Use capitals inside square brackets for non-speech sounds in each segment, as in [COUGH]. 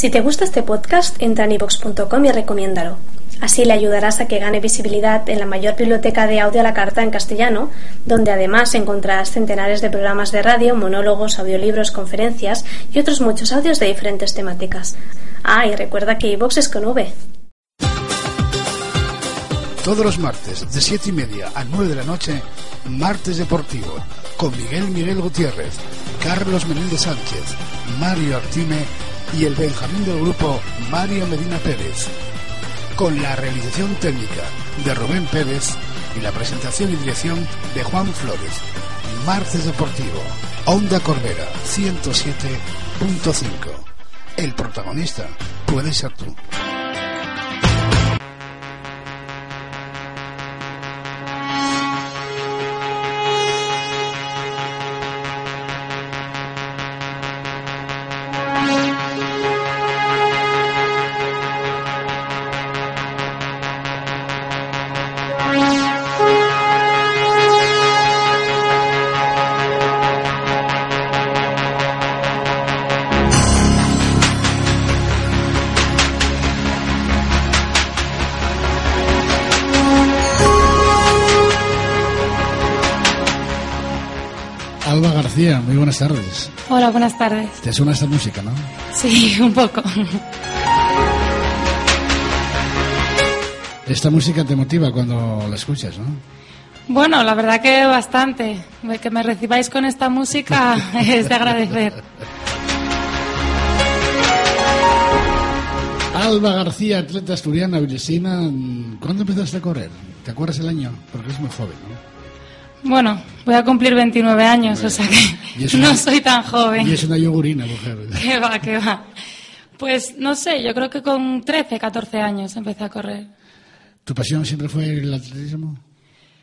Si te gusta este podcast, entra en ivox.com y recomiéndalo. Así le ayudarás a que gane visibilidad en la mayor biblioteca de audio a la carta en castellano, donde además encontrarás centenares de programas de radio, monólogos, audiolibros, conferencias y otros muchos audios de diferentes temáticas. Ah, y recuerda que iVox es con V. Todos los martes, de 7 y media a 9 de la noche, Martes Deportivo, con Miguel Miguel Gutiérrez, Carlos Menéndez Sánchez, Mario Artime y el Benjamín del grupo Mario Medina Pérez con la realización técnica de Rubén Pérez y la presentación y dirección de Juan Flores. Martes Deportivo, Onda Corbera 107.5. El protagonista puede ser tú. Alba García, muy buenas tardes. Hola, buenas tardes. ¿Te suena esta música, no? Sí, [LAUGHS] un poco. Esta música te motiva cuando la escuchas, ¿no? Bueno, la verdad que bastante. Que me recibáis con esta música [LAUGHS] es de agradecer. Alba García, atleta asturiana, vilesina. ¿Cuándo empezaste a correr? ¿Te acuerdas el año? Porque es muy joven, ¿no? Bueno, voy a cumplir 29 años, o sea que una- [LAUGHS] no soy tan joven. Y es una yogurina, mujer. ¿Qué va, qué va? Pues no sé, yo creo que con 13, 14 años empecé a correr. ¿Tu pasión siempre fue el atletismo?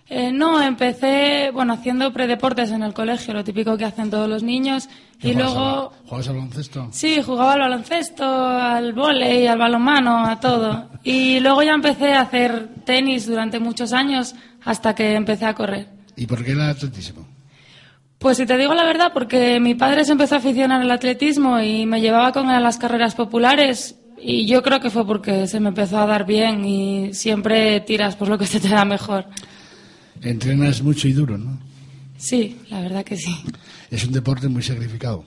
Eh, no, empecé, bueno, haciendo predeportes en el colegio, lo típico que hacen todos los niños. Y ¿Jugabas luego, al- ¿Jugabas al baloncesto? Sí, jugaba al baloncesto, al vóley, al balonmano, a todo. Y luego ya empecé a hacer tenis durante muchos años hasta que empecé a correr. ¿Y por qué el atletismo? Pues si te digo la verdad, porque mi padre se empezó a aficionar al atletismo y me llevaba con él a las carreras populares y yo creo que fue porque se me empezó a dar bien y siempre tiras por lo que se te da mejor. Entrenas mucho y duro, ¿no? Sí, la verdad que sí. Es un deporte muy sacrificado.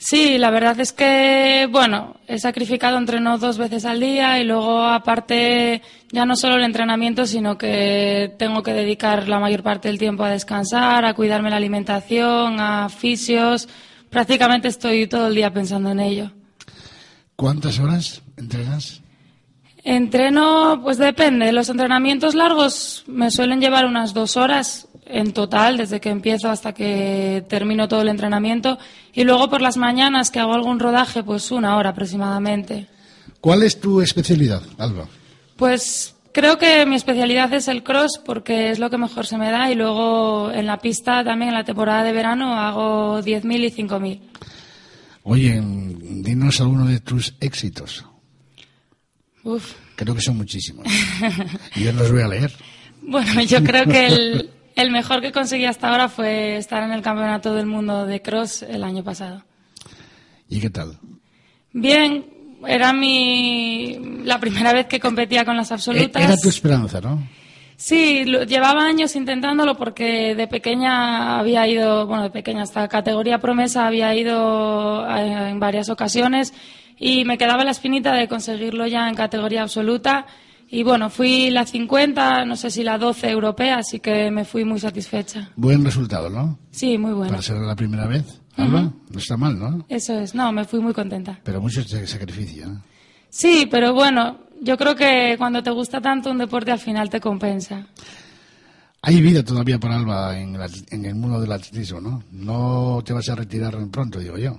Sí, la verdad es que, bueno, he sacrificado entreno dos veces al día y luego, aparte, ya no solo el entrenamiento, sino que tengo que dedicar la mayor parte del tiempo a descansar, a cuidarme la alimentación, a fisios. Prácticamente estoy todo el día pensando en ello. ¿Cuántas horas entrenas? Entreno, pues depende. Los entrenamientos largos me suelen llevar unas dos horas en total, desde que empiezo hasta que termino todo el entrenamiento. Y luego por las mañanas que hago algún rodaje, pues una hora aproximadamente. ¿Cuál es tu especialidad, Alba? Pues creo que mi especialidad es el cross porque es lo que mejor se me da. Y luego en la pista también en la temporada de verano hago 10.000 y 5.000. Oye, dinos alguno de tus éxitos. Uf. Creo que son muchísimos. Yo los voy a leer. [LAUGHS] Bueno, yo creo que el, el mejor que conseguí hasta ahora fue estar en el Campeonato del Mundo de Cross el año pasado. ¿Y qué tal? Bien, era mi la primera vez que competía con las E- absolutas. Era tu esperanza, ¿no? Sí, lo- llevaba años intentándolo porque de pequeña había ido, bueno, de pequeña hasta categoría promesa había ido eh, en varias ocasiones y me quedaba la espinita de conseguirlo ya en categoría absoluta. Y bueno, fui la 50, no sé si la 12 europea, así que me fui muy satisfecha. Buen resultado, ¿no? Sí, muy bueno. Para ser la primera vez. Alba, no está mal, ¿no? Eso es, no, me fui muy contenta. Pero mucho sa- sacrificio. ¿no? Sí, pero bueno, yo creo que cuando te gusta tanto un deporte al final te compensa. Hay vida todavía para Alba en el, at- en el mundo del atletismo, ¿no? No te vas a retirar pronto, digo yo.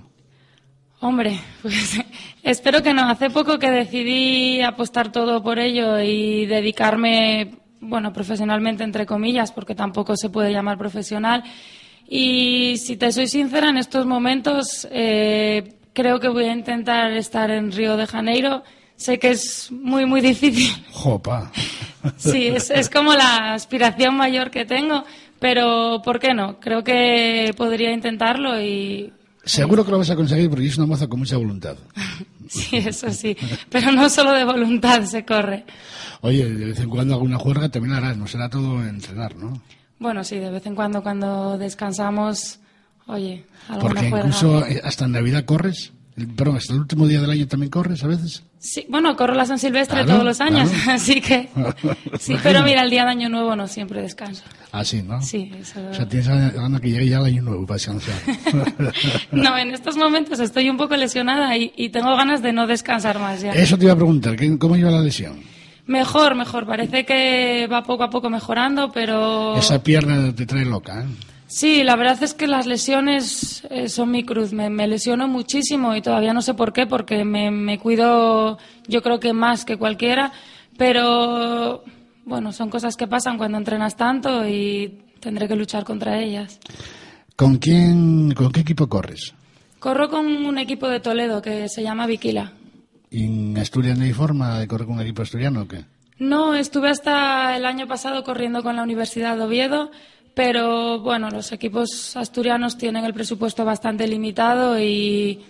Hombre, [LAUGHS] pues espero que no. Hace poco que decidí apostar todo por ello y dedicarme, bueno, profesionalmente entre comillas, porque tampoco se puede llamar profesional. Y si te soy sincera, en estos momentos eh, creo que voy a intentar estar en Río de Janeiro. Sé que es muy, muy difícil. Jopa. [LAUGHS] Sí, es, es como la aspiración mayor que tengo, pero ¿por qué no? Creo que podría intentarlo y Seguro que lo vas a conseguir porque es una moza con mucha voluntad. [LAUGHS] Sí, eso sí. Pero no solo de voluntad se corre. Oye, de vez en cuando alguna juerga también harás, no será todo entrenar, ¿no? Bueno, sí, de vez en cuando cuando descansamos, oye, alguna Porque juerga. incluso eh, hasta en Navidad corres. El- Perdón, hasta el último día del año también corres a veces. Sí, bueno, corro la San Silvestre Claro, todos los años, claro. [LAUGHS] así que... [LAUGHS] Sí, pero mira, el día de Año Nuevo no siempre descanso. Ah, sí, ¿no? Sí, eso... O sea, tienes ganas que llegue ya el año nuevo para descansar. [LAUGHS] No, en estos momentos estoy un poco lesionada y, y tengo ganas de no descansar más ya. Eso te iba a preguntar, ¿qué- ¿cómo lleva la lesión? Mejor, mejor. Parece que va poco a poco mejorando, pero... Esa pierna te trae loca, ¿eh? Sí, la verdad es que las lesiones eh, son mi cruz. Me, me lesiono muchísimo y todavía no sé por qué, porque me, me cuido yo creo que más que cualquiera, pero bueno, son cosas que pasan cuando entrenas tanto y tendré que luchar contra ellas. ¿Con quién, con qué equipo corres? Corro con un equipo de Toledo que se llama Viquila. ¿Y en Asturias no hay forma de correr con un equipo asturiano o qué? No, estuve hasta el año pasado corriendo con la Universidad de Oviedo, pero bueno, los equipos asturianos tienen el presupuesto bastante limitado y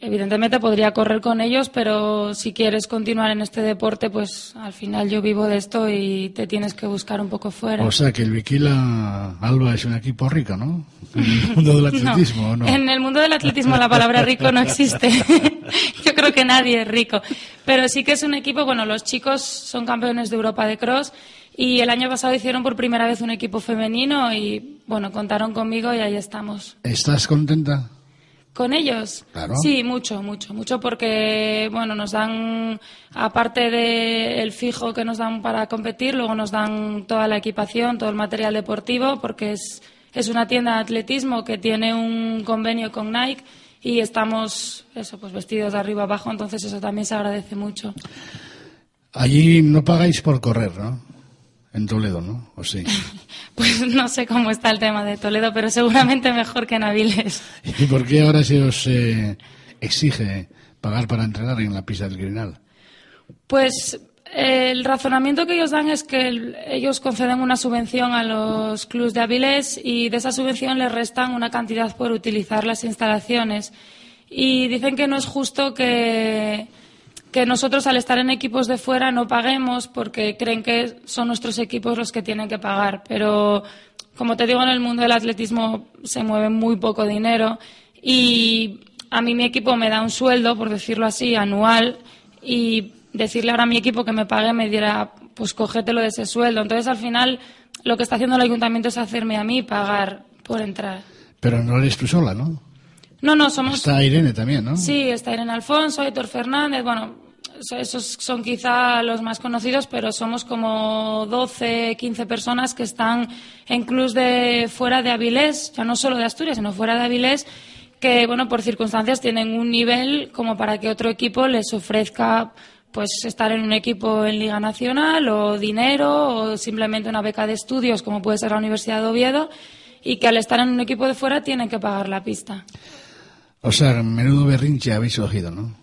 evidentemente podría correr con ellos, pero si quieres continuar en este deporte, pues al final yo vivo de esto y te tienes que buscar un poco fuera. O sea, que el Viquila Alba es un equipo rico, ¿no? En el mundo del [LAUGHS] atletismo, ¿o ¿no? En el mundo del atletismo la palabra rico no existe. [LAUGHS] Yo creo que nadie es rico. Pero sí que es un equipo, bueno, los chicos son campeones de Europa de cross y el año pasado hicieron por primera vez un equipo femenino y, bueno, contaron conmigo y ahí estamos. ¿Estás contenta? ¿Con ellos? Claro. Sí, mucho, mucho, mucho porque, bueno, nos dan, aparte del fijo que nos dan para competir, luego nos dan toda la equipación, todo el material deportivo, porque es, es una tienda de atletismo que tiene un convenio con Nike y estamos, eso, pues vestidos de arriba abajo, entonces eso también se agradece mucho. Allí no pagáis por correr, ¿no? En Toledo, ¿no? ¿O sí? [LAUGHS] Pues no sé cómo está el tema de Toledo, pero seguramente mejor que en Avilés. [LAUGHS] ¿Y por qué ahora se os eh, exige pagar para entrenar en la pista del Grinal? Pues eh, el razonamiento que ellos dan es que el- ellos conceden una subvención a los clubes de Avilés y de esa subvención les restan una cantidad por utilizar las instalaciones. Y dicen que no es justo que, que nosotros al estar en equipos de fuera no paguemos porque creen que son nuestros equipos los que tienen que pagar. Pero, como te digo, en el mundo del atletismo se mueve muy poco dinero y a mí mi equipo me da un sueldo, por decirlo así, anual y decirle ahora a mi equipo que me pague me dirá, pues cógetelo de ese sueldo. Entonces, al final, lo que está haciendo el ayuntamiento es hacerme a mí pagar por entrar. Pero no eres tú sola, ¿no? No, no, somos... Está Irene también, ¿no? Sí, está Irene Alfonso, Héctor Fernández, bueno, esos son quizá los más conocidos, pero somos como 12, 15 personas que están en clubs de fuera de Avilés, ya no solo de Asturias, sino fuera de Avilés, que, bueno, por circunstancias tienen un nivel como para que otro equipo les ofrezca pues estar en un equipo en Liga Nacional o dinero o simplemente una beca de estudios como puede ser la Universidad de Oviedo y que al estar en un equipo de fuera tienen que pagar la pista. O sea, menudo berrinche habéis cogido, ¿no?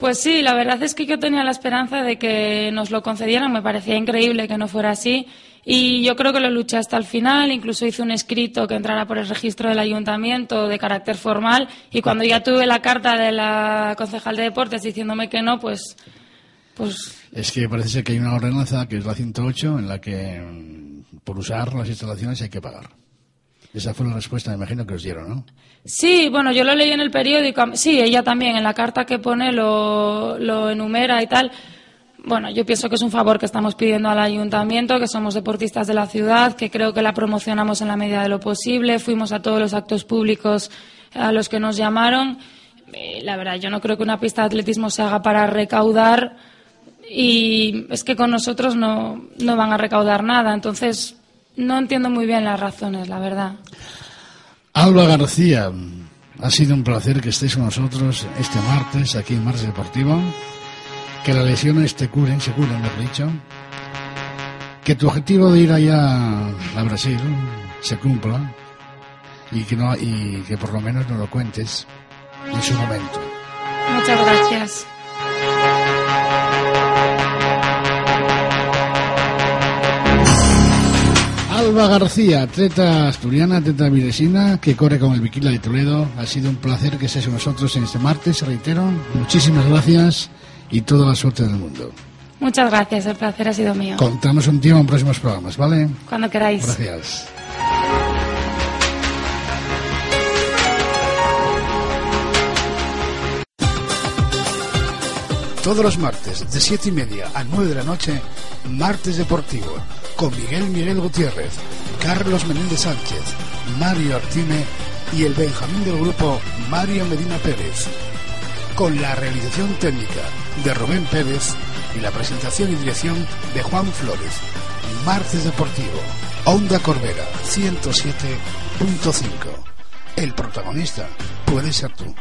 Pues sí, la verdad es que yo tenía la esperanza de que nos lo concedieran, me parecía increíble que no fuera así y yo creo que lo luché hasta el final, incluso hice un escrito que entrara por el registro del ayuntamiento de carácter formal y cuando ya tuve la carta de la concejal de deportes diciéndome que no, pues pues Es que parece ser que hay una ordenanza, que es la 108, en la que mm, por usar las instalaciones hay que pagar. Esa fue la respuesta, me imagino, que os dieron, ¿no? Sí, bueno, yo lo leí en el periódico. Sí, ella también, en la carta que pone lo, enumera y tal. Bueno, yo pienso que es un favor que estamos pidiendo al ayuntamiento, que somos deportistas de la ciudad, que creo que la promocionamos en la medida de lo posible. Fuimos a todos los actos públicos a los que nos llamaron. Eh, La verdad, yo no creo que una pista de atletismo se haga para recaudar y es que con nosotros no, no van a recaudar nada. Entonces, no entiendo muy bien las razones, la verdad. Alba García, ha sido un placer que estéis con nosotros este martes aquí en Martes Deportivo. Que las lesiones te curen, se curen, mejor dicho. Que tu objetivo de ir allá a Brasil se cumpla y que, no, y que por lo menos nos lo cuentes en su momento. Muchas gracias. Alba García, atleta asturiana, atleta viresina, que corre con el Viquila de Toledo. Ha sido un placer que estés con nosotros en este martes, reitero. Muchísimas gracias y toda la suerte del mundo. Muchas gracias, el placer ha sido mío. Contamos un tiempo en próximos programas, ¿vale? Cuando queráis. Gracias. Todos los martes, de siete y media a 9 de la noche, Martes Deportivo, con Miguel Miguel Gutiérrez, Carlos Menéndez Sánchez, Mario Artime y el Benjamín del grupo Mario Medina Pérez. Con la realización técnica de Rubén Pérez y la presentación y dirección de Juan Flores. Martes Deportivo, Onda Corbera, 107.5. El protagonista puede ser tú.